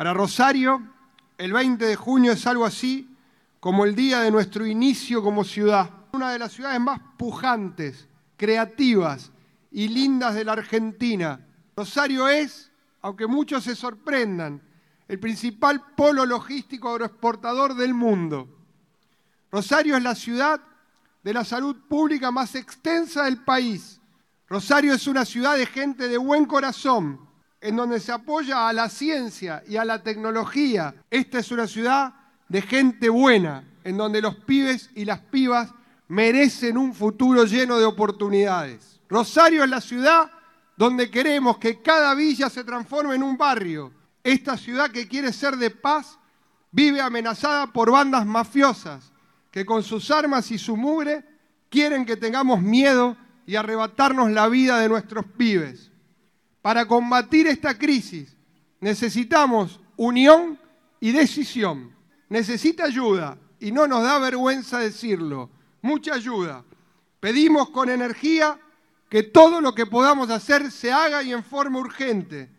Para Rosario, el 20 de junio es algo así como el día de nuestro inicio como ciudad. Una de las ciudades más pujantes, creativas y lindas de la Argentina. Rosario es, aunque muchos se sorprendan, el principal polo logístico agroexportador del mundo. Rosario es la ciudad de la salud pública más extensa del país. Rosario es una ciudad de gente de buen corazón, en donde se apoya a la ciencia y a la tecnología. Esta es una ciudad de gente buena, en donde los pibes y las pibas merecen un futuro lleno de oportunidades. Rosario es la ciudad donde queremos que cada villa se transforme en un barrio. Esta ciudad que quiere ser de paz vive amenazada por bandas mafiosas que con sus armas y su mugre quieren que tengamos miedo y arrebatarnos la vida de nuestros pibes. Para combatir esta crisis necesitamos unión y decisión. Necesita ayuda y no nos da vergüenza decirlo, mucha ayuda. Pedimos con energía que todo lo que podamos hacer se haga y en forma urgente.